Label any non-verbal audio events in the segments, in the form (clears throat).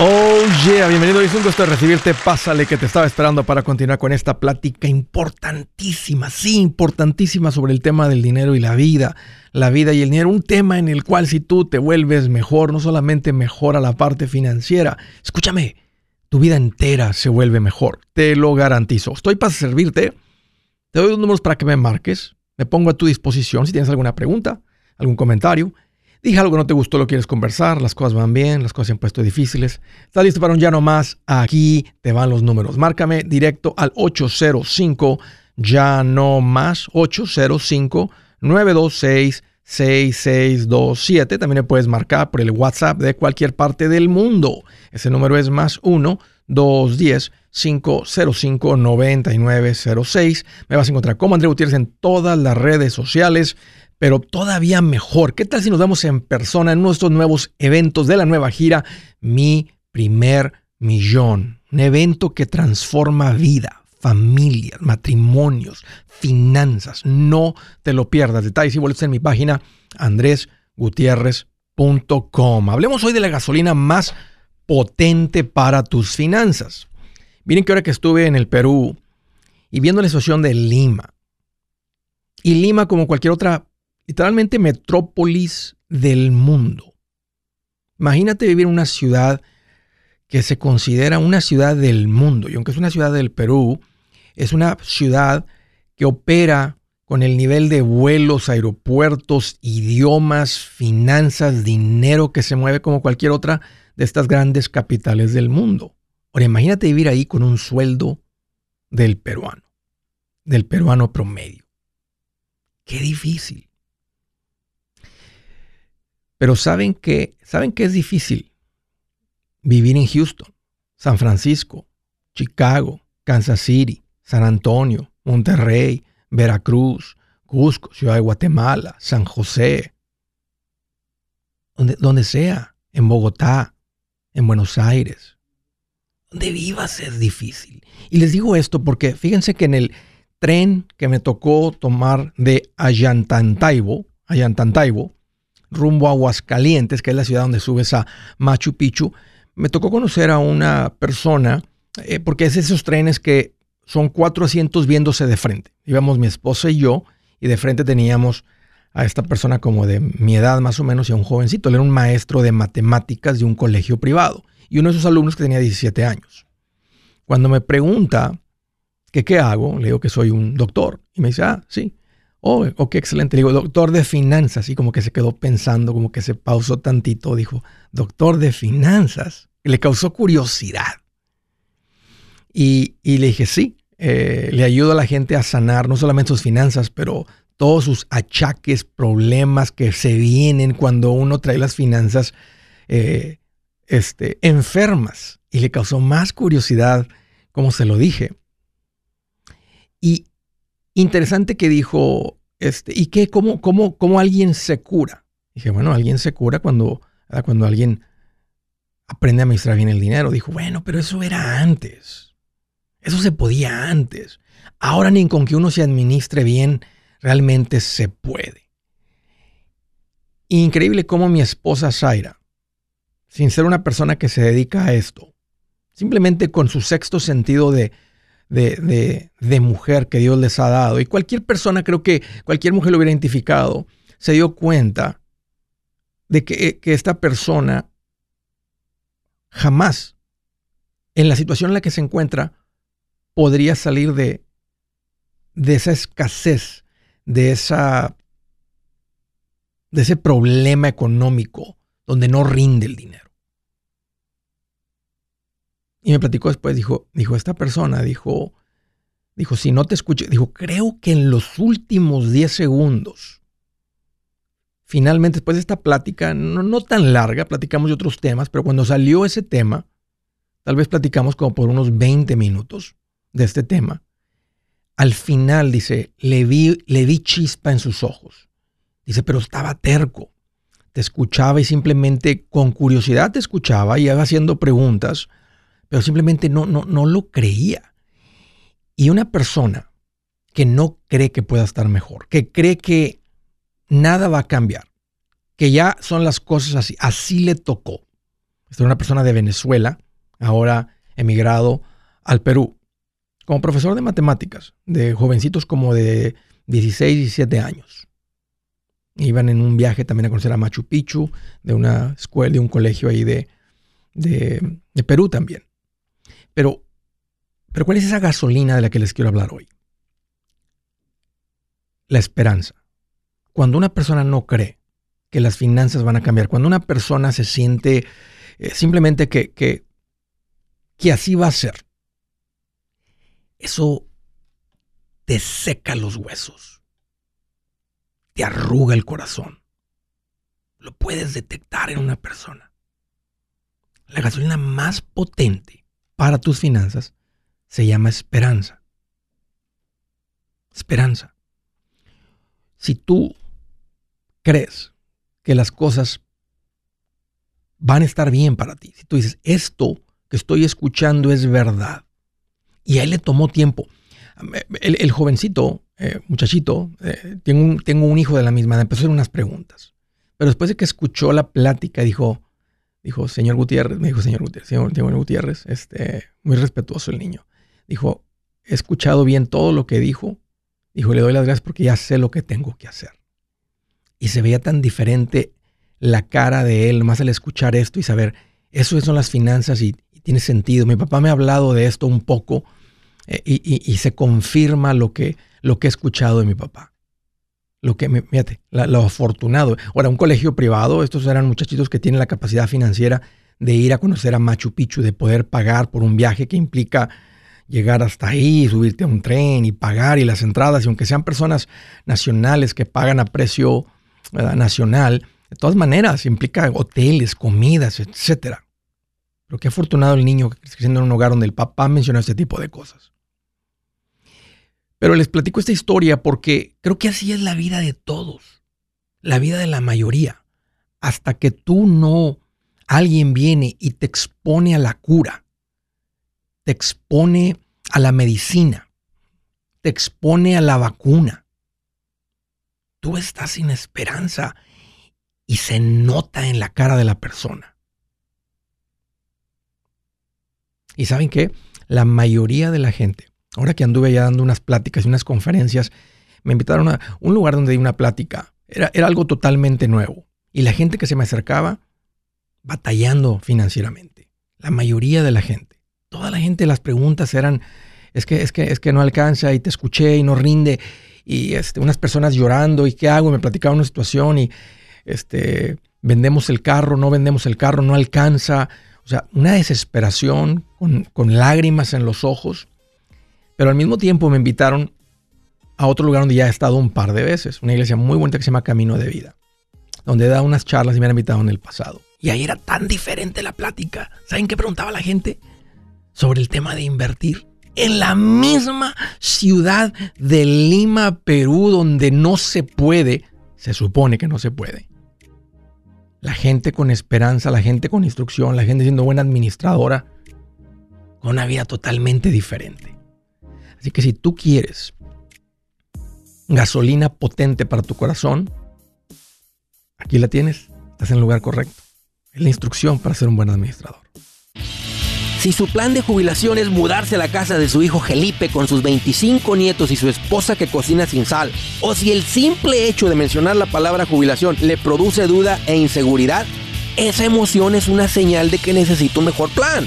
Oh yeah, bienvenido. Es un gusto recibirte. Pásale que te estaba esperando para continuar con esta plática importantísima, sí, importantísima sobre el tema del dinero y la vida. La vida y el dinero, un tema en el cual si tú te vuelves mejor, no solamente mejora la parte financiera, escúchame, tu vida entera se vuelve mejor. Te lo garantizo. Estoy para servirte. Te doy dos números para que me marques. Me pongo a tu disposición si tienes alguna pregunta, algún comentario. Dije algo que no te gustó, lo quieres conversar, las cosas van bien, las cosas se han puesto difíciles. ¿Estás listo para un ya no más? Aquí te van los números. Márcame directo al 805 ya no más 805 926 6627. También me puedes marcar por el WhatsApp de cualquier parte del mundo. Ese número es más 1 210 505 9906. Me vas a encontrar como André Gutiérrez en todas las redes sociales pero todavía mejor. ¿Qué tal si nos vemos en persona en nuestros nuevos eventos de la nueva gira Mi primer millón? Un evento que transforma vida, familias, matrimonios, finanzas. No te lo pierdas. Detalles y boletos en mi página andresgutierrez.com. Hablemos hoy de la gasolina más potente para tus finanzas. Miren que ahora que estuve en el Perú y viendo la situación de Lima, y Lima, como cualquier otra literalmente metrópolis del mundo. Imagínate vivir en una ciudad que se considera una ciudad del mundo. Y aunque es una ciudad del Perú, es una ciudad que opera con el nivel de vuelos, aeropuertos, idiomas, finanzas, dinero que se mueve como cualquier otra de estas grandes capitales del mundo. Ahora imagínate vivir ahí con un sueldo del peruano, del peruano promedio. Qué difícil. Pero saben que, saben que es difícil vivir en Houston, San Francisco, Chicago, Kansas City, San Antonio, Monterrey, Veracruz, Cusco, Ciudad de Guatemala, San José, donde, donde sea, en Bogotá, en Buenos Aires. Donde vivas es difícil. Y les digo esto porque fíjense que en el tren que me tocó tomar de Ayantantaibo, Ayantantaibo, rumbo a Aguascalientes, que es la ciudad donde subes a Machu Picchu, me tocó conocer a una persona, eh, porque es esos trenes que son cuatro asientos viéndose de frente. Íbamos mi esposa y yo, y de frente teníamos a esta persona como de mi edad más o menos y a un jovencito. Él era un maestro de matemáticas de un colegio privado y uno de sus alumnos que tenía 17 años. Cuando me pregunta qué hago, le digo que soy un doctor y me dice, ah, sí, Oh, qué excelente. Le digo, doctor de finanzas. Y como que se quedó pensando, como que se pausó tantito. Dijo, doctor de finanzas. le causó curiosidad. Y, le dije, sí, eh, le ayudo a la gente a sanar no solamente sus finanzas, pero todos sus achaques, problemas que se vienen cuando uno trae las finanzas eh, este, enfermas. Y le causó más curiosidad, como se lo dije. Y interesante que dijo, este, ¿y qué? ¿Cómo, cómo, cómo alguien se cura? Dije, bueno, alguien se cura cuando, cuando alguien aprende a administrar bien el dinero. Dijo, bueno, pero eso era antes. Eso se podía antes. Ahora ni con que uno se administre bien, realmente se puede. Increíble cómo mi esposa Zaira, sin ser una persona que se dedica a esto, simplemente con su sexto sentido de, de, mujer que Dios les ha dado. Y cualquier persona, creo que cualquier mujer lo hubiera identificado, se dio cuenta de que, que esta persona jamás, en la situación en la que se encuentra, podría salir de, de esa escasez, de, esa, de ese problema económico donde no rinde el dinero. Y me platicó después, dijo, dijo, esta persona, dijo, dijo, si no te escuché, dijo, creo que en los últimos 10 segundos, finalmente después de esta plática, no, no tan larga, platicamos de otros temas, pero cuando salió ese tema, tal vez platicamos como por unos 20 minutos de este tema. Al final, dice, le vi, le vi chispa en sus ojos. Dice, pero estaba terco. Te escuchaba y simplemente con curiosidad te escuchaba y iba haciendo preguntas pero simplemente no, no, no lo creía. Y una persona que no cree que pueda estar mejor, que cree que nada va a cambiar, que ya son las cosas así, así le tocó, Esta es una persona de Venezuela, ahora emigrado al Perú, como profesor de matemáticas, de jovencitos como de 16, 17 años. Iban en un viaje también a conocer a Machu Picchu, de una escuela, de un colegio ahí de, de, de Perú también. Pero, pero ¿cuál es esa gasolina de la que les quiero hablar hoy? La esperanza. Cuando una persona no cree que las finanzas van a cambiar, cuando una persona se siente eh, simplemente que, que, que así va a ser, eso te seca los huesos, te arruga el corazón. Lo puedes detectar en una persona. La gasolina más potente para tus finanzas se llama esperanza. Esperanza. Si tú crees que las cosas van a estar bien para ti, si tú dices, esto que estoy escuchando es verdad, y a él le tomó tiempo. El, jovencito, eh, muchachito, eh, tengo, un, hijo de la misma empezó a hacer unas preguntas. Pero después de que escuchó la plática, dijo, dijo, señor Gutiérrez, me dijo, señor Gutiérrez, señor, Gutiérrez, este, muy respetuoso el niño. Dijo, he escuchado bien todo lo que dijo. Dijo, le doy las gracias porque ya sé lo que tengo que hacer. Y se veía tan diferente la cara de él, más al escuchar esto y saber, eso son las finanzas y, y tiene sentido. Mi papá me ha hablado de esto un poco eh, y, se confirma lo que, lo que he escuchado de mi papá. Lo que, fíjate, lo afortunado. Ahora, un colegio privado, estos eran muchachitos que tienen la capacidad financiera de ir a conocer a Machu Picchu, de poder pagar por un viaje que implica llegar hasta ahí, subirte a un tren y pagar y las entradas, y aunque sean personas nacionales que pagan a precio nacional, de todas maneras implica hoteles, comidas, etcétera. Pero qué afortunado el niño creciendo en un hogar donde el papá mencionó este tipo de cosas. Pero les platico esta historia porque creo que así es la vida de todos, la vida de la mayoría. Hasta que tú no, alguien viene y te expone a la cura, te expone a la medicina, te expone a la vacuna. Tú estás sin esperanza y se nota en la cara de la persona. ¿Y saben qué? La mayoría de la gente Ahora que anduve ya dando unas pláticas y unas conferencias, me invitaron a un lugar donde di una plática. Era, algo totalmente nuevo. Y la gente que se me acercaba, batallando financieramente. La mayoría de la gente. Toda la gente, las preguntas eran, es que, es que, es que no alcanza y te escuché y no rinde. Y este, unas personas llorando y qué hago. Me platicaban una situación y este, vendemos el carro, no vendemos el carro, no alcanza. O sea, una desesperación con lágrimas en los ojos. Pero al mismo tiempo me invitaron a otro lugar donde ya he estado un par de veces, una iglesia muy bonita que se llama Camino de Vida, donde da unas charlas y me han invitado en el pasado. Y ahí era tan diferente la plática. ¿Saben qué preguntaba la gente? Sobre el tema de invertir. En la misma ciudad de Lima, Perú, donde no se puede, se supone que no se puede. La gente con esperanza, la gente con instrucción, la gente siendo buena administradora, con una vida totalmente diferente. Así que si tú quieres gasolina potente para tu corazón, aquí la tienes, estás en el lugar correcto. Es la instrucción para ser un buen administrador. Si su plan de jubilación es mudarse a la casa de su hijo Felipe con sus 25 nietos y su esposa que cocina sin sal, o si el simple hecho de mencionar la palabra jubilación le produce duda e inseguridad, esa emoción es una señal de que necesita un mejor plan.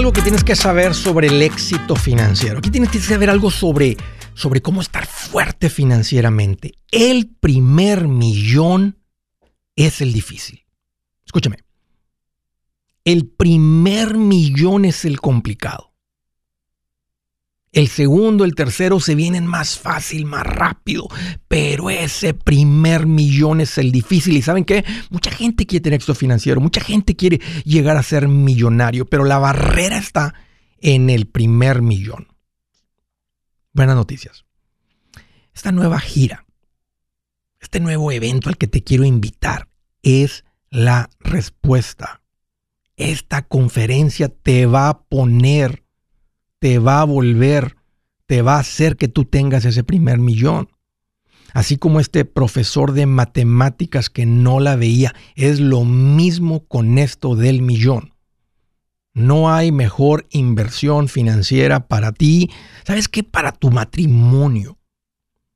algo que tienes que saber sobre el éxito financiero. Aquí tienes que saber algo sobre, sobre cómo estar fuerte financieramente. El primer millón es el difícil. Escúchame. El primer millón es el complicado. El segundo, el tercero se vienen más fácil, más rápido, pero ese primer millón es el difícil. ¿Y saben qué? Mucha gente quiere tener éxito financiero, mucha gente quiere llegar a ser millonario, pero la barrera está en el primer millón. Buenas noticias. Esta nueva gira, este nuevo evento al que te quiero invitar es la respuesta. Esta conferencia te va a poner te va a volver, te va a hacer que tú tengas ese primer millón. Así como este profesor de matemáticas que no la veía, es lo mismo con esto del millón. No hay mejor inversión financiera para ti. ¿Sabes qué? Para tu matrimonio.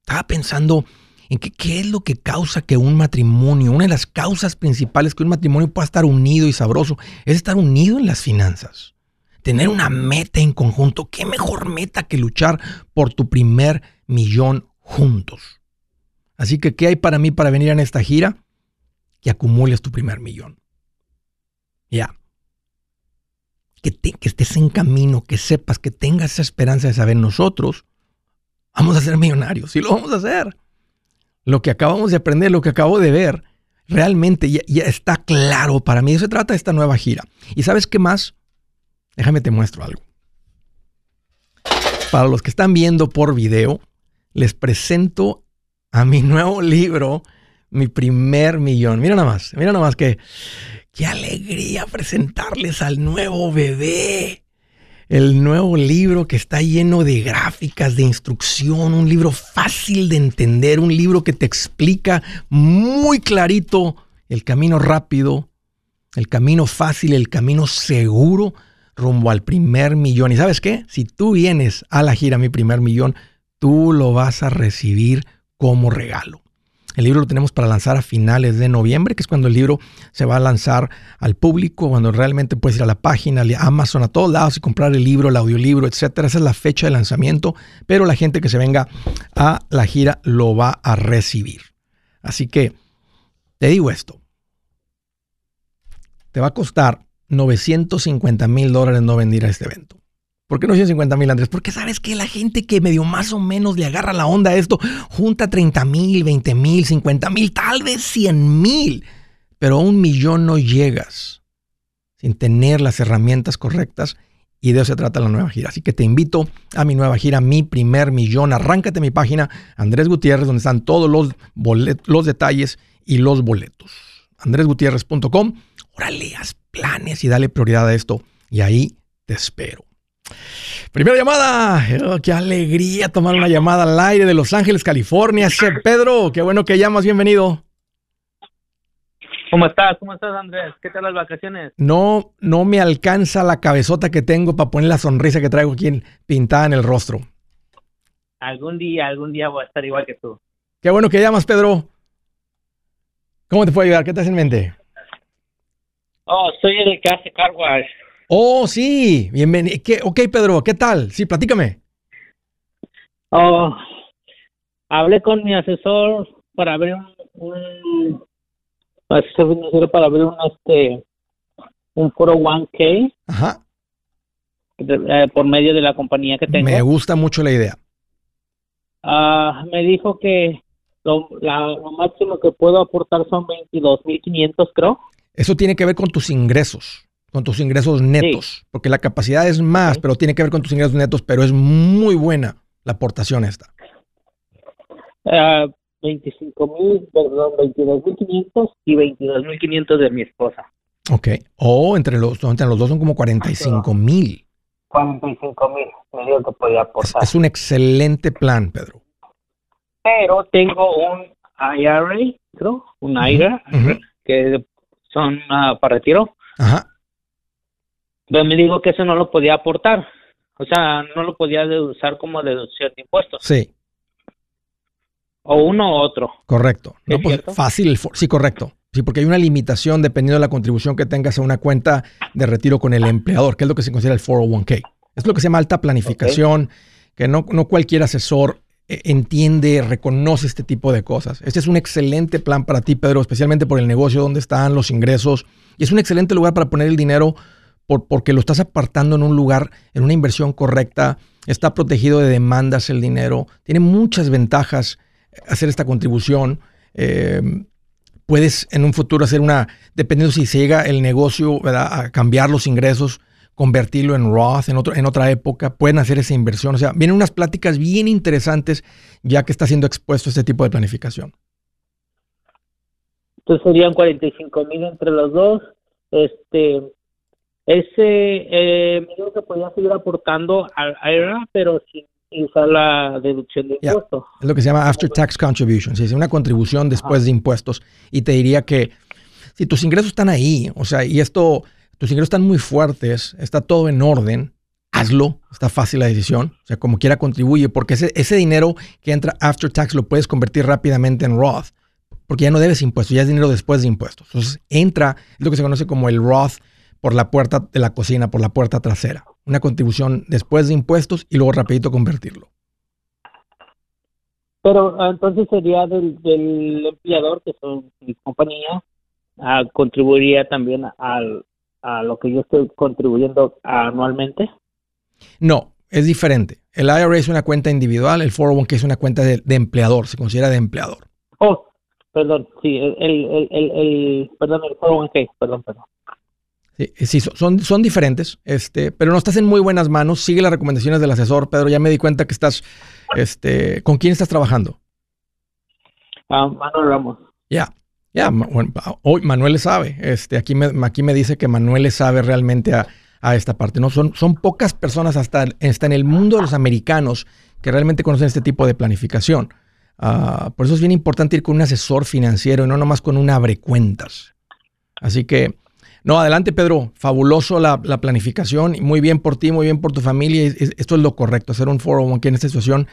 Estaba pensando en qué es lo que causa que un matrimonio, una de las causas principales que un matrimonio pueda estar unido y sabroso, es estar unido en las finanzas tener una meta en conjunto. ¿Qué mejor meta que luchar por tu primer millón juntos? Así que, ¿qué hay para mí para venir en esta gira? Que acumules tu primer millón. Ya. Que, que estés en camino, que sepas, que tengas esa esperanza de saber nosotros vamos a ser millonarios y lo vamos a hacer. Lo que acabamos de aprender, lo que acabo de ver, realmente ya, está claro para mí. Se trata de esta nueva gira. ¿Y sabes qué más? Déjame te muestro algo. Para los que están viendo por video, les presento a mi (laughs) nuevo libro, Mi primer millón. Mira nada más, mira nada más que qué alegría presentarles al nuevo bebé. El nuevo libro que está lleno de gráficas, de instrucción, un libro fácil de entender, un libro que te explica muy clarito el camino rápido, el camino fácil, el camino seguro rumbo al primer millón. ¿Y sabes qué? Si tú vienes a la gira Mi primer millón, tú lo vas a recibir como regalo. El libro lo tenemos para lanzar a finales de noviembre, que es cuando el libro se va a lanzar al público, cuando realmente puedes ir a la página, a Amazon, a todos lados y comprar el libro, el audiolibro, etcétera. Esa es la fecha de lanzamiento, pero la gente que se venga a la gira lo va a recibir. Así que te digo esto. Te va a costar 950 mil dólares no venir a este evento. ¿Por qué 950 mil, Andrés? Porque sabes que la gente que medio más o menos le agarra la onda a esto, junta 30 mil, 20 mil, 50 mil, tal vez 100 mil, pero a un millón no llegas sin tener las herramientas correctas y de eso se trata la nueva gira. Así que te invito a mi nueva gira, mi primer millón. Arráncate mi página, Andrés Gutiérrez, donde están todos los, los detalles y los boletos. andresgutierrez.com. Órale, haz planes y dale prioridad a esto. Y ahí te espero. Primera llamada. Oh, qué alegría tomar una llamada al aire de Los Ángeles, California. Pedro, qué bueno que llamas. Bienvenido. ¿Cómo estás? ¿Cómo estás, Andrés? ¿Qué tal las vacaciones? No, no me alcanza la cabezota que tengo para poner la sonrisa que traigo aquí pintada en el rostro. Algún día, algún día voy a estar igual que tú. Qué bueno que llamas, Pedro. ¿Cómo te puedo ayudar? ¿Qué te hace en mente? Oh, soy el que hace car Oh, sí, bienvenido. Ok, Pedro, ¿qué tal? Sí, platícame. Oh, hablé con mi asesor para ver un, un asesor financiero para ver un este un 401k Ajá. eh, por medio de la compañía que tengo. Me gusta mucho la idea. Ah, me dijo que lo, la- lo máximo que puedo aportar son 22.500, creo. Eso tiene que ver con tus ingresos, con tus ingresos netos, porque la capacidad es más, Ok. pero tiene que ver con tus ingresos netos, pero es muy buena la aportación esta. Ah, 25.000, perdón, 22.500 y 22.500 de mi esposa. Ok. O entre los, entre los dos son como 45 mil. 45.000, me dijo que podía Es, aportar. es un excelente plan, Pedro. Pero tengo un IRA, creo, un IRA, Ujú. que son ah, para retiro. Ajá. Pero me dijo que eso no lo podía aportar. O sea, no lo podía de- usar como deducción de impuestos. Sí, O uno u otro. correcto. No, ¿Es pues, fácil, sí, correcto. Sí, porque hay una limitación dependiendo de la contribución que tengas a una cuenta de retiro con el empleador, que es lo que se considera el 401k. Es lo que se llama alta planificación, que no, no cualquier asesor entiende, reconoce este tipo de cosas. Este es un excelente plan para ti, Pedro, especialmente por el negocio, donde están los ingresos. Y es un excelente lugar para poner el dinero por- porque lo estás apartando en un lugar, en una inversión correcta. Está protegido de demandas el dinero. Tiene muchas ventajas eh, hacer esta contribución. Eh, puedes en un futuro hacer una, dependiendo si llega el negocio a cambiar los ingresos, convertirlo en Roth en, otro, en otra época, pueden hacer esa inversión. O sea, vienen unas pláticas bien interesantes ya que está siendo expuesto este tipo de planificación. Entonces serían 45 mil entre los dos. Este, ese, eh, me dijo que podía seguir aportando al IRA, pero sin usar la deducción de impuestos. Es lo que se llama after tax contribution, es una contribución después de impuestos. Y te diría que si tus ingresos están ahí, o sea, y esto, tus ingresos están muy fuertes, está todo en orden, hazlo, está fácil la decisión, o sea, como quiera contribuye, porque ese, ese dinero que entra after tax lo puedes convertir rápidamente en Roth, porque ya no debes impuestos, ya es dinero después de impuestos. Entonces entra, es lo que se conoce como el Roth por la puerta de la cocina, por la puerta trasera. Una contribución después de impuestos y luego rapidito convertirlo. Pero ah, entonces sería del, empleador, que son mi compañía, ah, contribuiría también al, a lo que yo estoy contribuyendo anualmente. No, es diferente. El IRA es una cuenta individual, el 401k es una cuenta de, de empleador, se considera de empleador. Oh, perdón, sí, el, el, el, el, perdón, el 401k, perdón, perdón. Sí, sí, son, son diferentes, este, pero no estás en muy buenas manos. Sigue las recomendaciones del asesor, Pedro. Ya me di cuenta que estás, este, ¿con quién estás trabajando? Ah, Manuel Ramos. Ya, ya, Ma- bueno, hoy Manuel sabe. Este, aquí me, aquí me dice que Manuel sabe realmente a, a esta parte. No son, son pocas personas hasta, hasta en el mundo de los americanos que realmente conocen este tipo de planificación. Ah, por eso es bien importante ir con un asesor financiero y no nomás con un abre cuentas. Así que, no, adelante Pedro, fabuloso la, la planificación muy bien por ti, muy bien por tu familia. Es- es- Esto es lo correcto, hacer un 401k en esta situación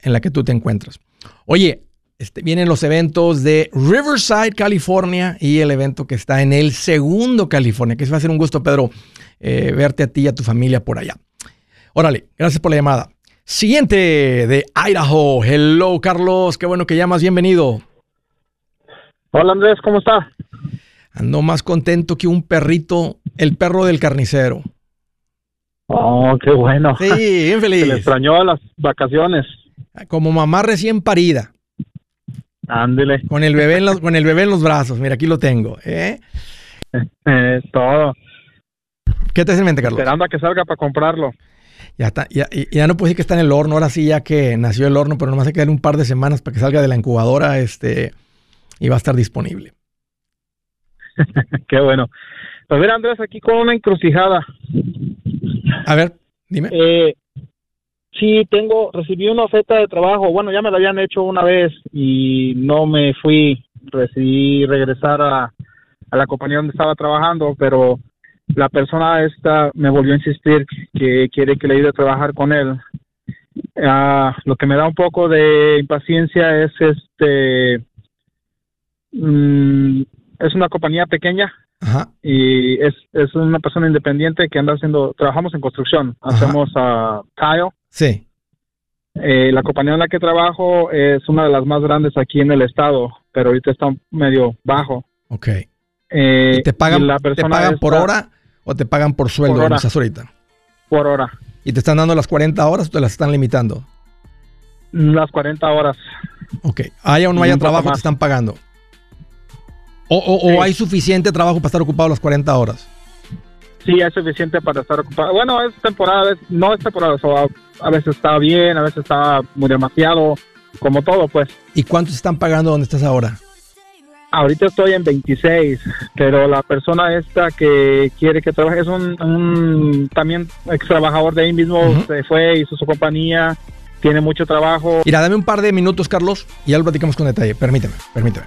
en la que tú te encuentras. Oye, este, vienen los eventos de Riverside, California y el evento que está en el segundo California, que va a ser un gusto, Pedro, eh, verte a ti y a tu familia por allá. Órale, gracias por la llamada. Siguiente de Idaho. Hello, Carlos, qué bueno que llamas, bienvenido. Hola Andrés, ¿cómo está? Ando más contento que un perrito, el perro del carnicero. Oh, qué bueno. Sí, bien (laughs) Se le feliz. extrañó las vacaciones. Como mamá recién parida, Ándele, con el bebé en los, con el bebé en los brazos. Mira, aquí lo tengo. ¿eh? (laughs) eh, todo. ¿Qué te hace en mente, Carlos? Esperando a que salga para comprarlo. Ya, está, ya, ya no puedo decir que está en el horno, ahora sí ya que nació el horno, pero nomás hay que darle un par de semanas para que salga de la incubadora este, y va a estar disponible. (laughs) qué bueno. Pues mira Andrés, aquí con una encrucijada. A ver, dime. Eh, sí, tengo, recibí una oferta de trabajo. Bueno, ya me la habían hecho una vez y no me fui. Decidí regresar a, a la compañía donde estaba trabajando, pero la persona esta me volvió a insistir que quiere que le ayude a trabajar con él. Ah, lo que me da un poco de impaciencia es este mm, es una compañía pequeña Ajá, y es, es una persona independiente que anda haciendo, trabajamos en construcción, Ajá. hacemos ah, tile, sí, Eh, la compañía en la que trabajo es una de las más grandes aquí en el estado, pero ahorita está medio bajo. Ok. Eh, ¿Y ¿Te pagan, y la ¿te por hora o te pagan por sueldo Por hora. ahorita? Por hora. ¿Y te están dando las 40 horas o te las están limitando? Las 40 horas. Ok. ¿Haya o no haya trabajo, te están pagando? ¿O, o- o Sí. hay suficiente trabajo para estar ocupado las 40 horas? Sí, es suficiente para estar ocupado. Bueno, es temporada, es- no es temporada, o sea, a, veces está bien, a veces está muy demasiado, como todo, pues. ¿Y cuánto te están pagando donde estás ahora? Ahorita estoy en 26, pero la persona esta que quiere que trabaje es un, un también ex trabajador de ahí mismo, se fue, hizo su compañía, tiene mucho trabajo. Mira, dame un par de minutos, Carlos, y ya lo platicamos con detalle. Permíteme, permíteme.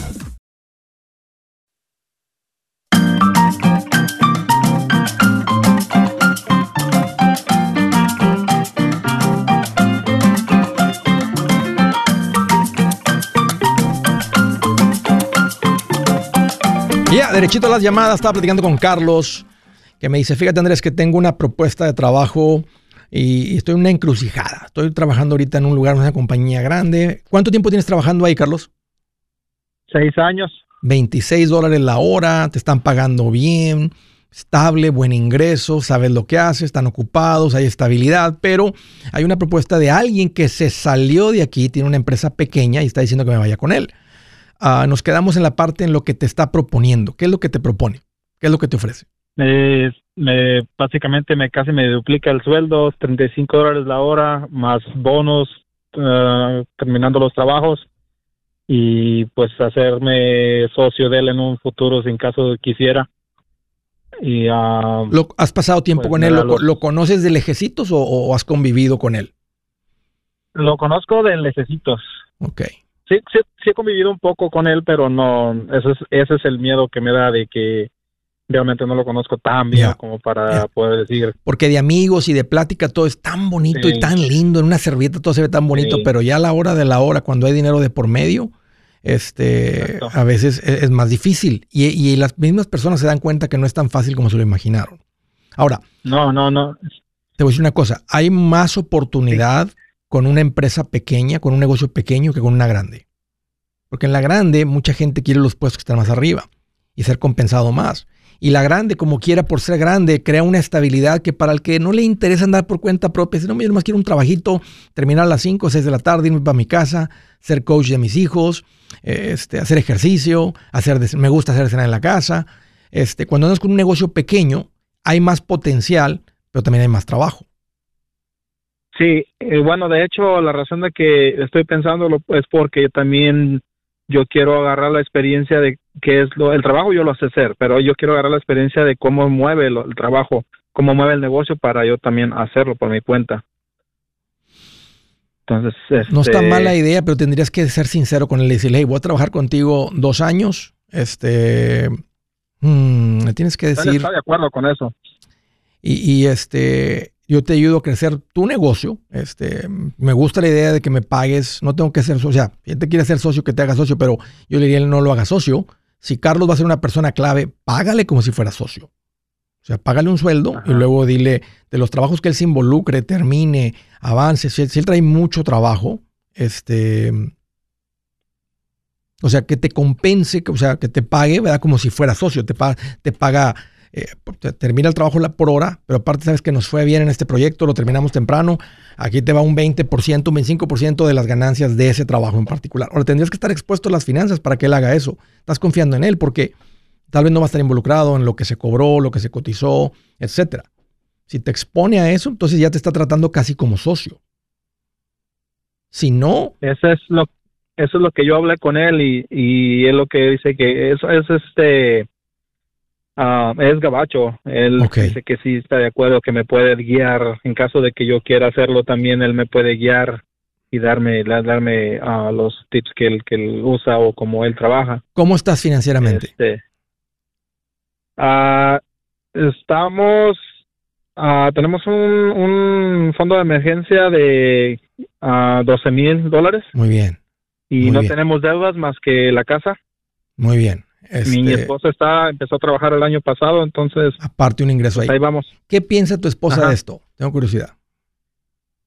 Derechito a las llamadas, estaba platicando con Carlos, que me dice, fíjate Andrés, que tengo una propuesta de trabajo y estoy en una encrucijada. Estoy trabajando ahorita en un lugar, en una compañía grande. ¿Cuánto tiempo tienes trabajando ahí, Carlos? Seis años. 26 dólares la hora, te están pagando bien, estable, buen ingreso, sabes lo que haces, están ocupados, hay estabilidad, pero hay una propuesta de alguien que se salió de aquí, tiene una empresa pequeña y está diciendo que me vaya con él. Ah, nos quedamos en la parte en lo que te está proponiendo. ¿Qué es lo que te propone? ¿Qué es lo que te ofrece? Eh, me, básicamente me casi me duplica el sueldo, 35 dólares la hora, más bonos eh, terminando los trabajos y pues hacerme socio de él en un futuro sin caso quisiera. Y ah, ¿Lo, ¿Has pasado tiempo Pues con él? ¿Lo, los- lo conoces de lejecitos o, o has convivido con él? lo conozco de lejecitos. Ok. Sí, sí, sí he convivido un poco con él, pero no, ese es, ese es el miedo que me da de que realmente no lo conozco tan bien como para poder decir, Porque de amigos y de plática todo es tan bonito y tan lindo. En una servilleta todo se ve tan bonito, Sí. pero ya a la hora de la hora, cuando hay dinero de por medio, este, Exacto. a veces es, es más difícil. Y, y las mismas personas se dan cuenta que no es tan fácil como se lo imaginaron. Ahora, no, no, no, te voy a decir una cosa. Hay más oportunidad con una empresa pequeña, con un negocio pequeño que con una grande. Porque en la grande mucha gente quiere los puestos que están más arriba y ser compensado más. Y la grande, como quiera por ser grande, crea una estabilidad que para el que no le interesa andar por cuenta propia, dice, no, yo nomás quiero un trabajito, terminar a las 5 o 6 de la tarde, irme para mi casa, ser coach de mis hijos, este, hacer ejercicio, hacer me gusta hacer cena en la casa. Este, cuando andas con un negocio pequeño, hay más potencial, pero también hay más trabajo. Sí, eh, bueno, de hecho, la razón de que estoy pensándolo es porque también yo quiero agarrar la experiencia de qué es lo, el trabajo yo lo sé hacer, pero yo quiero agarrar la experiencia de cómo mueve lo- el trabajo, cómo mueve el negocio para yo también hacerlo por mi cuenta. Entonces, No está este, mala idea, pero tendrías que ser sincero con él y decirle, hey, voy a trabajar contigo dos años. Este, mm, me tienes que decir, está de acuerdo con eso. y, y, este, yo te ayudo a crecer tu negocio. Este, me gusta la idea de que me pagues, no tengo que ser socio, o sea, si él te quiere hacer socio, que te haga socio, pero yo le diría, él no lo haga socio. Si Carlos va a ser una persona clave, págale como si fuera socio. O sea, págale un sueldo y luego dile de los trabajos que él se involucre, termine, avance. Si él, si él trae mucho trabajo, este, o sea, que te compense, que- o sea, que te pague, ¿verdad? Como si fuera socio, te paga, te paga eh, termina el trabajo por hora, pero aparte sabes que nos fue bien en este proyecto, lo terminamos temprano, aquí te va un 20%, un 25% de las ganancias de ese trabajo en particular. Ahora tendrías que estar expuesto a las finanzas para que él haga eso. Estás confiando en él porque tal vez no va a estar involucrado en lo que se cobró, lo que se cotizó, etcétera. Si te expone a eso, entonces ya te está tratando casi como socio. Si no... Eso es lo, eso es lo que yo hablé con él y, y él lo que dice que eso es este Ah, es gabacho. Él dice que sí está de acuerdo, que me puede guiar en caso de que yo quiera hacerlo también. Él me puede guiar y darme darme uh, los tips que él, que él usa o como él trabaja. ¿Cómo estás financieramente? Este, uh, estamos tenemos un, un, fondo de emergencia de 12 mil dólares. Muy bien. Y no tenemos deudas más que la casa. Muy bien. Mi este, esposa está, empezó a trabajar el año pasado, entonces. Aparte un ingreso ahí. Ahí vamos. ¿Qué piensa tu esposa de esto? Tengo curiosidad.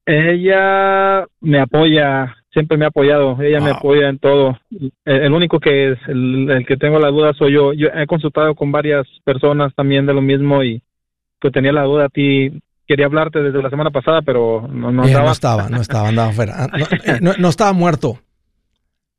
Ella me apoya, siempre me ha apoyado, ella me apoya en todo. El, único que es el, que tengo la duda soy yo. Yo he consultado con varias personas también de lo mismo y que tenía la duda a ti. Quería hablarte desde la semana pasada, pero no, no, no estaba. No estaba, andaba afuera. Ah, eh, no estaba muerto.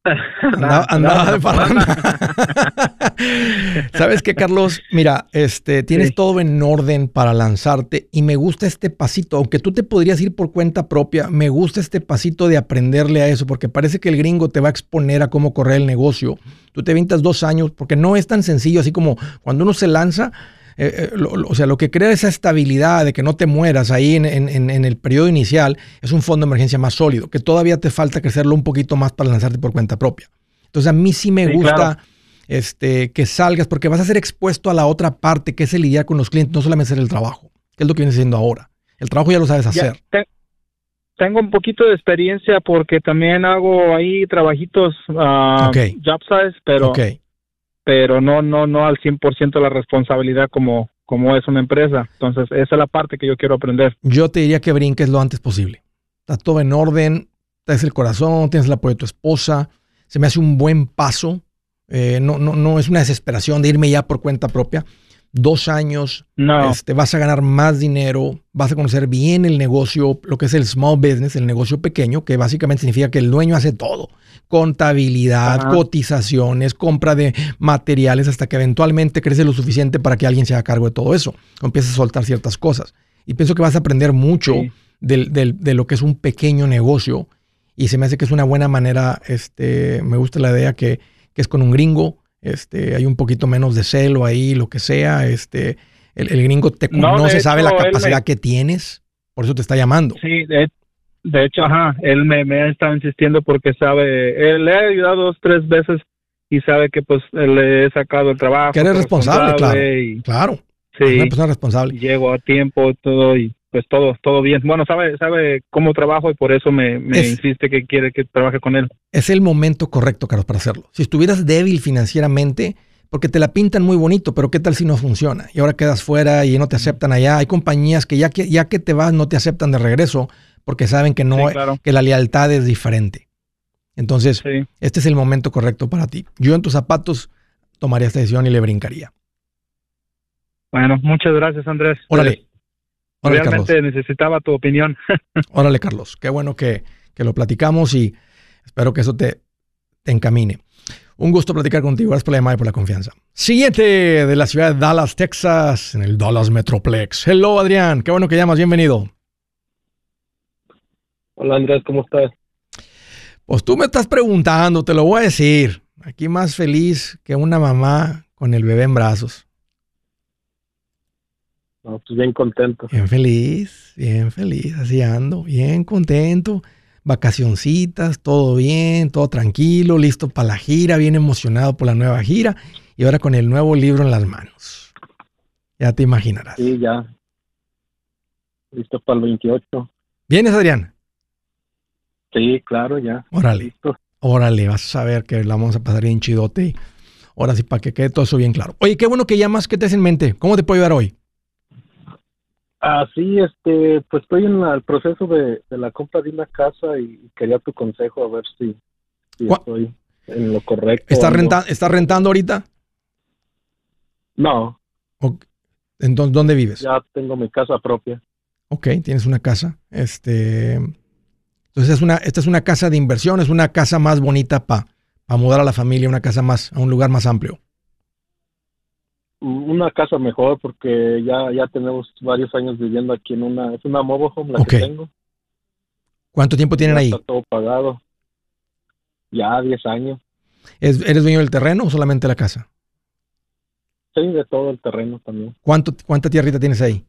Andaba, de parranda. (laughs) ¿Sabes qué, Carlos? Mira, este, tienes todo en orden para lanzarte y me gusta este pasito, aunque tú te podrías ir por cuenta propia, me gusta este pasito de aprenderle a eso, porque parece que el gringo te va a exponer a cómo correr el negocio. Tú te vintas dos años, porque no es tan sencillo, así como cuando uno se lanza, eh, eh, o sea, lo que crea esa estabilidad de que no te mueras ahí en, el periodo inicial es un fondo de emergencia más sólido, que todavía te falta crecerlo un poquito más para lanzarte por cuenta propia. Entonces a mí sí me gusta este, que salgas porque vas a ser expuesto a la otra parte, que es el lidiar con los clientes, no solamente hacer el trabajo, que es lo que vienes haciendo ahora. El trabajo ya lo sabes hacer. tengo un poquito de experiencia porque también hago ahí trabajitos, uh, job size, pero pero no no no al 100% la responsabilidad como como es una empresa. Entonces, esa es la parte que yo quiero aprender. Yo te diría que brinques lo antes posible. Está todo en orden, tienes el corazón, tienes el apoyo de tu esposa. Se me hace un buen paso. Eh, no, no, no es una desesperación de irme ya por cuenta propia dos años, no. este, vas a ganar más dinero, vas a conocer bien el negocio, lo que es el small business, el negocio pequeño, que básicamente significa que el dueño hace todo. Contabilidad, cotizaciones, compra de materiales, hasta que eventualmente crece lo suficiente para que alguien se haga cargo de todo eso. Empiezas a soltar ciertas cosas. Y pienso que vas a aprender mucho de lo que es un pequeño negocio. Y se me hace que es una buena manera, este, me gusta la idea que, que es con un gringo, este, hay un poquito menos de celo ahí, lo que sea. Este, el, gringo te conoce, sabe la capacidad que tienes, por eso te está llamando. Sí, de, hecho, ajá, él me, ha estado insistiendo porque sabe, él le ha ayudado dos, tres veces y sabe que pues le he sacado el trabajo. Que eres responsable, claro. claro. Sí. Una persona responsable. Llego a tiempo, todo y pues todo, todo bien. Bueno, sabe, sabe cómo trabajo y por eso me, insiste que quiere que trabaje con él. Es el momento correcto, Carlos, para hacerlo. Si estuvieras débil financieramente, porque te la pintan muy bonito, pero ¿qué tal si no funciona? Y ahora quedas fuera y no te aceptan allá. Hay compañías que ya que, ya que te vas no te aceptan de regreso porque saben que no, que la lealtad es diferente. Entonces, este es el momento correcto para ti. Yo en tus zapatos tomaría esta decisión y le brincaría. Bueno, muchas gracias, Andrés. Órale. Realmente necesitaba tu opinión. (laughs) Órale, Carlos. Qué bueno que, lo platicamos y espero que eso te, te encamine. Un gusto platicar contigo. Gracias por la llamada y por la confianza. Siguiente de la ciudad de Dallas, Texas, en el Dallas Metroplex. Hello, Adrián. Qué bueno que llamas. Bienvenido. Hola, Andrés. ¿Cómo estás? Pues tú me estás preguntando, te lo voy a decir. Aquí más feliz que una mamá con el bebé en brazos. No, pues bien contento. Bien feliz, bien feliz, así ando, bien contento. Vacacioncitas, todo bien, todo tranquilo, listo para la gira, bien emocionado por la nueva gira y ahora con el nuevo libro en las manos. Ya te imaginarás. Sí, ya. Listo para el 28. ¿Vienes, Adrián? Sí, claro, ya. Órale. Órale, vas a ver que la vamos a pasar bien chidote. Ahora sí, para que quede todo eso bien claro. Oye, qué bueno que llamas, ¿qué te en mente? ¿Cómo te puedo ayudar hoy? Ah, sí, este, pues estoy en el proceso de, la compra de una casa y quería tu consejo a ver si, estoy en lo correcto. ¿Estás, renta, rentando ahorita? No. Entonces, ¿dónde vives? Ya tengo mi casa propia. Ok, tienes una casa. Este, entonces es una, esta es una casa de inversión, es una casa más bonita para mudar a la familia, una casa más, a un lugar más amplio. Una casa mejor porque ya, ya tenemos varios años viviendo aquí en una, es una mobile home la que tengo. ¿Cuánto tiempo tienen ahí? Está todo pagado. Ya 10 años. ¿Eres dueño del terreno o solamente la casa? Sí, de todo el terreno también. ¿Cuánto, ¿Cuánta tierrita tienes ahí?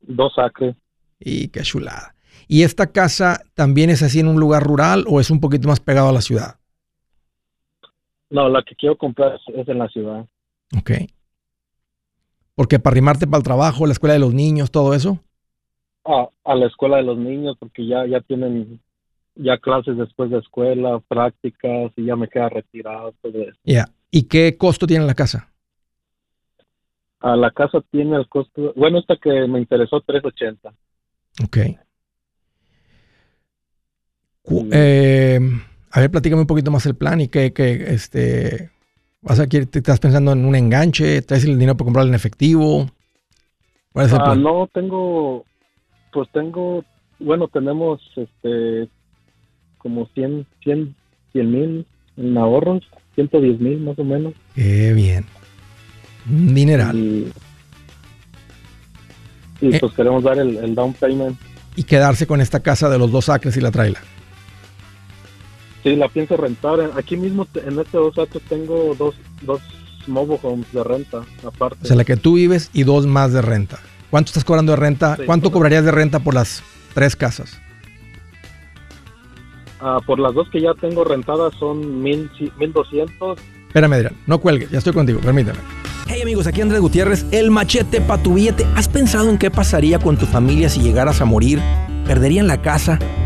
Dos acres. Y qué chulada. ¿Y esta casa también es así en un lugar rural o es un poquito más pegado a la ciudad? No, la que quiero comprar es en la ciudad. Ok. Porque para arrimarte para el trabajo, la escuela de los niños, todo eso. Ah, a la escuela de los niños, porque ya, ya tienen ya clases después de escuela, prácticas y ya me queda retirado. Todo eso. Ya. ¿Y qué costo tiene la casa? A la casa tiene el costo, bueno, esta que me interesó, 380. Ok. Eh, a ver, platícame un poquito más el plan y que, que este, vas a, te estás pensando en un enganche, traes el dinero para comprarlo en efectivo. ¿Cuál es el ah, plan? No, tengo, pues tengo, bueno, tenemos este, como 100, 100, 100 mil en ahorros 110 mil más o menos. Qué bien. Dineral. Y, eh. pues queremos dar el, down payment. Y quedarse con esta casa de los dos acres y la traila. Sí, la pienso rentar. Aquí mismo en este dos acres tengo dos, dos mobile homes de renta aparte. O sea, la que tú vives y dos más de renta. ¿Cuánto estás cobrando de renta? ¿Cuánto cobrarías de renta por las tres casas? Ah, por las dos que ya tengo rentadas son mil, 1200. Espérame, Adrián, no cuelgue, ya estoy contigo, permítame. Hey amigos, aquí Andrés Gutiérrez, el machete para tu billete. ¿Has pensado en qué pasaría con tu familia si llegaras a morir? ¿Perderían la casa?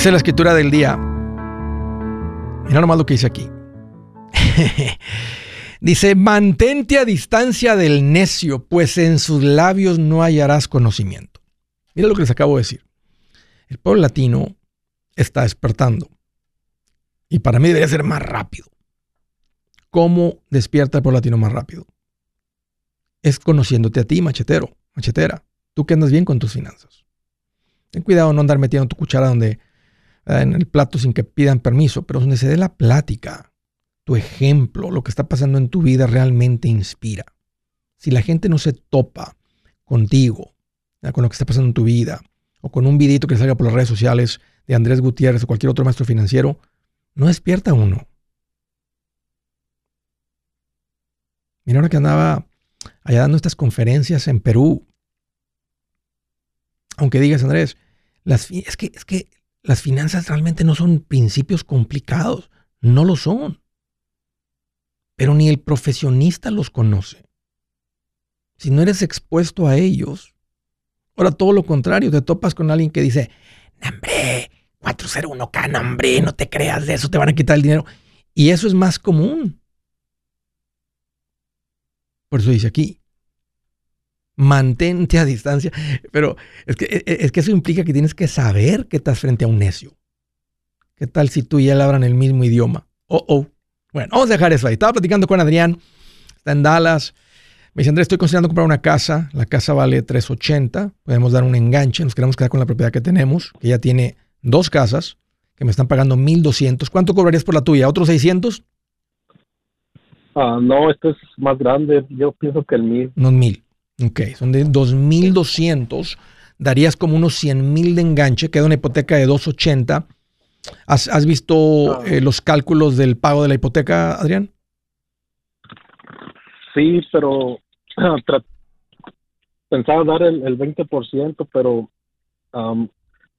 Dice la escritura del día. Mira nomás lo que dice aquí. (laughs) Dice, mantente a distancia del necio, pues en sus labios no hallarás conocimiento. Mira lo que les acabo de decir. El pueblo latino está despertando. Y para mí debería ser más rápido. ¿Cómo despierta el pueblo latino más rápido? Es conociéndote a ti, machetero, machetera. Tú que andas bien con tus finanzas. Ten cuidado no andar metiendo tu cuchara donde, eh, en el plato sin que pidan permiso, pero donde se dé la plática tu ejemplo, lo que está pasando en tu vida realmente inspira. Si la gente no se topa contigo, con lo que está pasando en tu vida, o con un videito que salga por las redes sociales de Andrés Gutiérrez o cualquier otro maestro financiero, no despierta uno. Mira ahora que andaba allá dando estas conferencias en Perú. Aunque digas, Andrés, las, es, que, es que las finanzas realmente no son principios complicados. No lo son pero ni el profesionista los conoce. Si no eres expuesto a ellos, ahora todo lo contrario, te topas con alguien que dice, hombre, 401k, hombre, no te creas de eso, te van a quitar el dinero. Y eso es más común. Por eso dice aquí, mantente a distancia. Pero es que, e, e, es que eso implica que tienes que saber que estás frente a un necio. ¿Qué tal si tú y él hablan el mismo idioma? Oh, oh. Bueno, vamos a dejar eso ahí. Estaba platicando con Adrián, está en Dallas. Me dice, Andrés, estoy considerando comprar una casa. La casa vale 380. Podemos dar un enganche. Nos queremos quedar con la propiedad que tenemos, que ya tiene dos casas, que me están pagando 1200. ¿Cuánto cobrarías por la tuya? ¿Otros 600? Ah, no, esto es más grande. Yo pienso que el mil. No, mil. Ok, son de 2.200. Darías como unos 100 mil de enganche. Queda una hipoteca de 280. ¿Has, has visto ah. eh, los cálculos del pago de la hipoteca, Adrián? Sí, pero (clears throat) pensaba dar el, el 20%, pero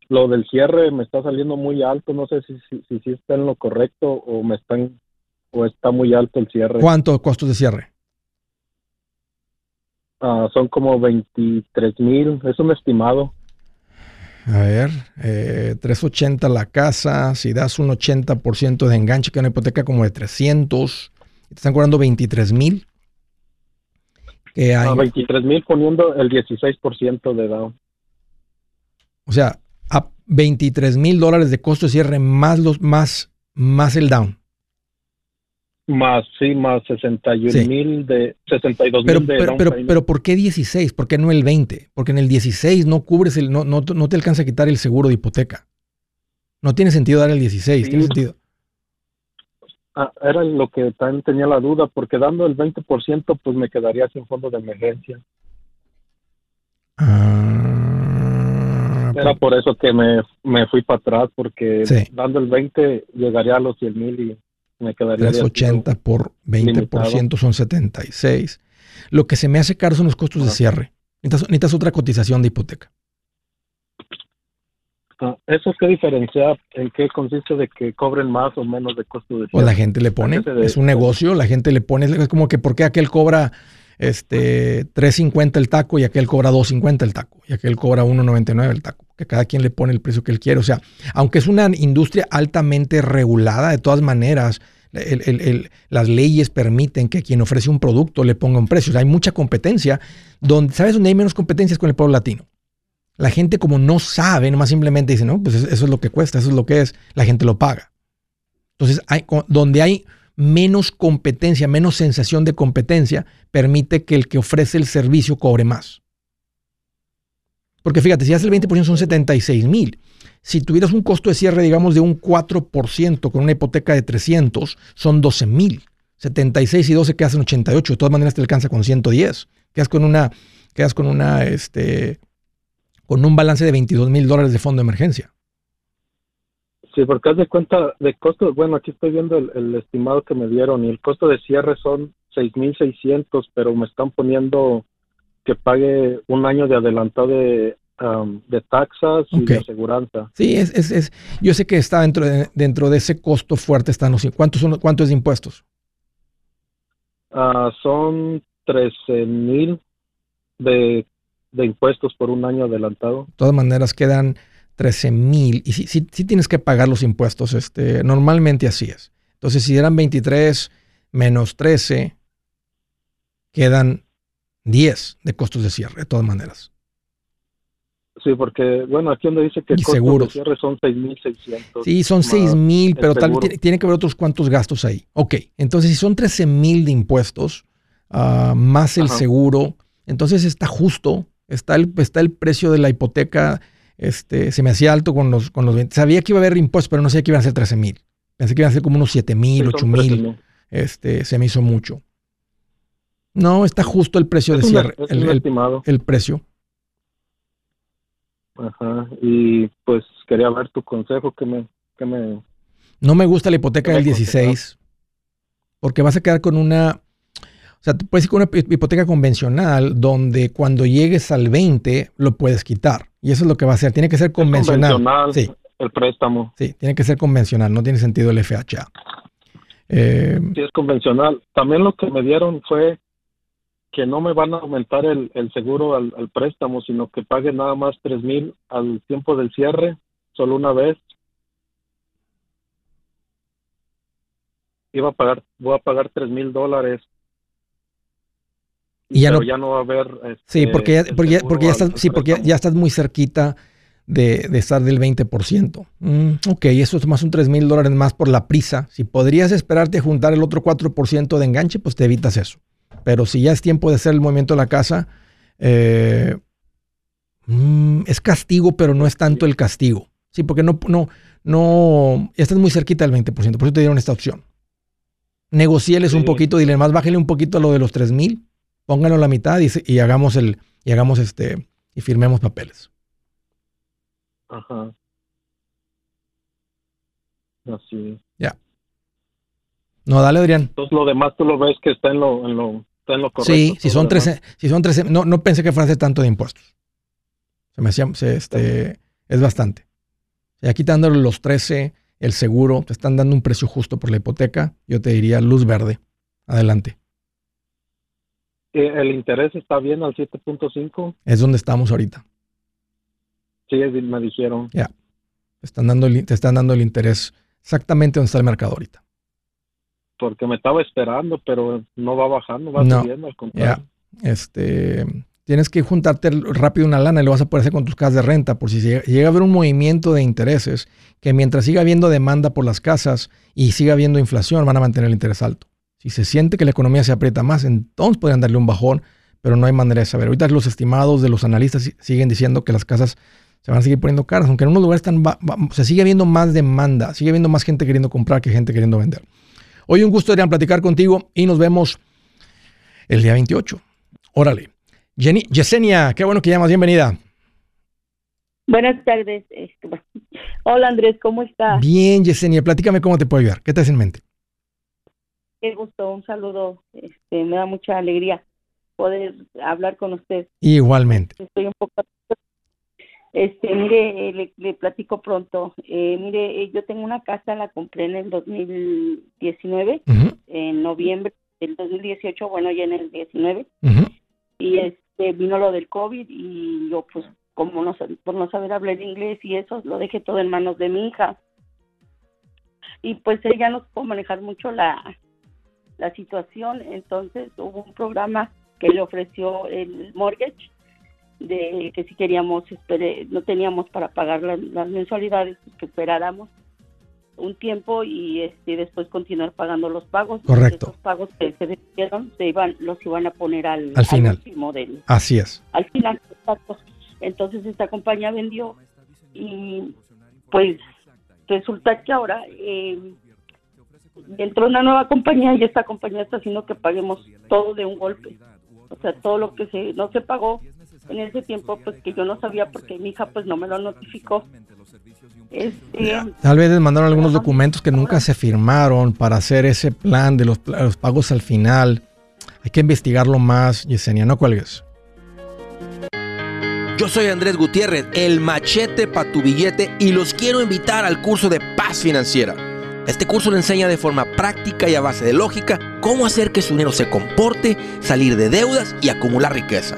lo del cierre me está saliendo muy alto. No sé si, si, si, está en lo correcto o me están o está muy alto el cierre. ¿Cuánto costos de cierre? Ah, son como 23 mil, es un estimado. A ver, eh, 380 la casa, si das un 80% de enganche, que una hipoteca como de 300, te están cobrando 23 mil. Que hay... 23 mil poniendo el 16% de down. O sea, a 23 mil dólares de costo de cierre más, los, más, más el down. Más, sí, más 61 mil de 62 mil de pero, pero, pero, ¿por qué 16? ¿Por qué no el 20? Porque en el 16 no cubres el, no, no, no te alcanza a quitar el seguro de hipoteca. No tiene sentido dar el 16, tiene sentido. Ah, era lo que también tenía la duda, porque dando el 20% pues me quedaría sin fondo de emergencia. Ah, era por eso que me, me fui para atrás, porque dando el 20 llegaría a los 100 mil y me quedaría 380 por 20% son 76. Lo que se me hace caro son los costos de cierre. Necesitas, otra cotización de hipoteca. Ah, ¿Eso qué diferencia? ¿En qué consiste de que cobren más o menos de costos de cierre? Pues la gente le pone, es un negocio, la gente le pone, es como que ¿por qué aquel cobra este 3.50 el taco y aquel cobra 2.50 el taco y aquel cobra 1.99 el taco? Cada quien le pone el precio que él quiere. O sea, aunque es una industria altamente regulada, de todas maneras, las leyes permiten que quien ofrece un producto le ponga un precio. hay mucha competencia. Donde, ¿Sabes dónde hay menos competencias con el pueblo latino? La gente como no sabe, nomás simplemente dice, no, pues eso es lo que cuesta, eso es lo que es, la gente lo paga. Entonces, donde hay menos competencia, menos sensación de competencia, permite que el que ofrece el servicio cobre más. Porque fíjate, si hace el 20% son 76 mil. Si tuvieras un costo de cierre, digamos, de un 4% con una hipoteca de 300, son 12 mil. 76 y 12 quedas en 88. De todas maneras te alcanza con 110. Quedas con una, quedas con una, este, con un balance de 22 mil dólares de fondo de emergencia. Sí, porque haz de cuenta de costos, bueno, aquí estoy viendo el, el estimado que me dieron y el costo de cierre son 6.600, pero me están poniendo que pague un año de adelantado de, um, de taxas y de aseguranza. Sí, es, es, es, yo sé que está dentro de, dentro de ese costo fuerte. Están los, ¿cuántos, son, ¿Cuánto es de impuestos? Uh, son 13 mil de, de, impuestos por un año adelantado. De todas maneras, quedan 13 mil. Y sí, sí, sí, tienes que pagar los impuestos. Este, normalmente así es. Entonces, si eran 23 menos 13, quedan 10 de costos de cierre, de todas maneras. Sí, porque, bueno, aquí donde dice que el costos de cierre son 6.600. Sí, son 6.000, pero tal, tiene, tiene, que haber otros cuantos gastos ahí. Ok, entonces si son 13.000 de impuestos, uh, más el seguro, entonces está justo, está el, está el precio de la hipoteca, este, se me hacía alto con los, con los 20. Sabía que iba a haber impuestos, pero no sabía que iban a ser 13.000. Pensé que iban a ser como unos 7.000, sí, 8.000. Este, se me hizo mucho. No, está justo el precio de cierre. el, el, precio. Ajá. Y pues quería ver tu consejo que me, que me. No me gusta la hipoteca del 16. Porque vas a quedar con una. O sea, puedes ir con una hipoteca convencional donde cuando llegues al 20 lo puedes quitar. Y eso es lo que va a hacer. Tiene que ser convencional. convencional sí. El préstamo. Sí, tiene que ser convencional. No tiene sentido el FHA. Eh, sí, es convencional. También lo que me dieron fue que no me van a aumentar el, el seguro al, al, préstamo, sino que pague nada más tres mil al tiempo del cierre, solo una vez. Iba a pagar, voy a pagar tres mil dólares. Y ya no, ya no va a haber. Este, sí, porque ya, porque, porque ya estás, sí, porque ya, estás muy cerquita de, de estar del 20%. Mm, ok, eso es más un tres mil dólares más por la prisa. Si podrías esperarte a juntar el otro 4% de enganche, pues te evitas eso. Pero si ya es tiempo de hacer el movimiento de la casa, eh, mm, es castigo, pero no es tanto el castigo. Sí, porque no, no, no, estás muy cerquita del 20%, por eso te dieron esta opción. negocieles un poquito, dile más, bájale un poquito a lo de los tres mil, pónganlo a la mitad y, y, hagamos el, y hagamos este, y firmemos papeles. Ajá. Así. Ya. No, dale, Adrián. Entonces lo demás tú lo ves que está en lo, en lo, está en lo correcto. Sí, si son 13, si son 13, no, no pensé que fuese tanto de impuestos. Se me hacía, este, es bastante. Ya quitándole los 13, el seguro, te están dando un precio justo por la hipoteca, yo te diría luz verde. Adelante. Eh, ¿El interés está bien al 7.5? Es donde estamos ahorita. Sí, me dijeron. Ya. Te, están dando el, te están dando el interés exactamente donde está el mercado ahorita. Porque me estaba esperando, pero no va bajando, va subiendo al contrario. Este, tienes que juntarte rápido una lana y lo vas a poder hacer con tus casas de renta, por si llega, a haber un movimiento de intereses, que mientras siga habiendo demanda por las casas y siga habiendo inflación, van a mantener el interés alto. Si se siente que la economía se aprieta más, entonces podrían darle un bajón, pero no hay manera de saber. Ahorita los estimados de los analistas siguen diciendo que las casas se van a seguir poniendo caras, aunque en unos lugares están, se sigue viendo más demanda, sigue viendo más gente queriendo comprar que gente queriendo vender. Hoy un gusto, Adrián, platicar contigo y nos vemos el día 28. Órale. Jenny, Yesenia, qué bueno que llamas, bienvenida. Buenas tardes. Este, hola Andrés, ¿cómo estás? Bien, Yesenia, platícame cómo te puedo ayudar. ¿Qué te hace en mente? Qué gusto, un saludo. Este, me da mucha alegría poder hablar con usted. Igualmente. Estoy un poco este, mire, eh, le, platico pronto. Eh, mire, eh, yo tengo una casa, la compré en el 2019, en noviembre del 2018, bueno, ya en el 19. Y este vino lo del COVID y yo, pues, como no, por no saber hablar inglés y eso, lo dejé todo en manos de mi hija. Y pues ella no pudo manejar mucho la, la situación, entonces hubo un programa que le ofreció el mortgage de que si queríamos, no teníamos para pagar las, mensualidades, pues que esperáramos un tiempo y este, después continuar pagando los pagos. Correcto. Los pagos que se decidieron se iban, los iban a poner al, al final. Al Así es. Al final, exacto. Entonces esta compañía vendió y pues resulta que ahora eh, entró una nueva compañía y esta compañía está haciendo que paguemos todo de un golpe. O sea, todo lo que se no se pagó en ese tiempo pues que yo no sabía porque mi hija pues no me lo notificó. Este, Tal vez les mandaron algunos documentos que nunca se firmaron para hacer ese plan de los, los pagos al final. Hay que investigarlo más, Yesenia, no cuelgues. Yo soy Andrés Gutiérrez, el machete para tu billete y los quiero invitar al curso de paz financiera. Este curso le enseña de forma práctica y a base de lógica cómo hacer que su dinero se comporte, salir de deudas y acumular riqueza.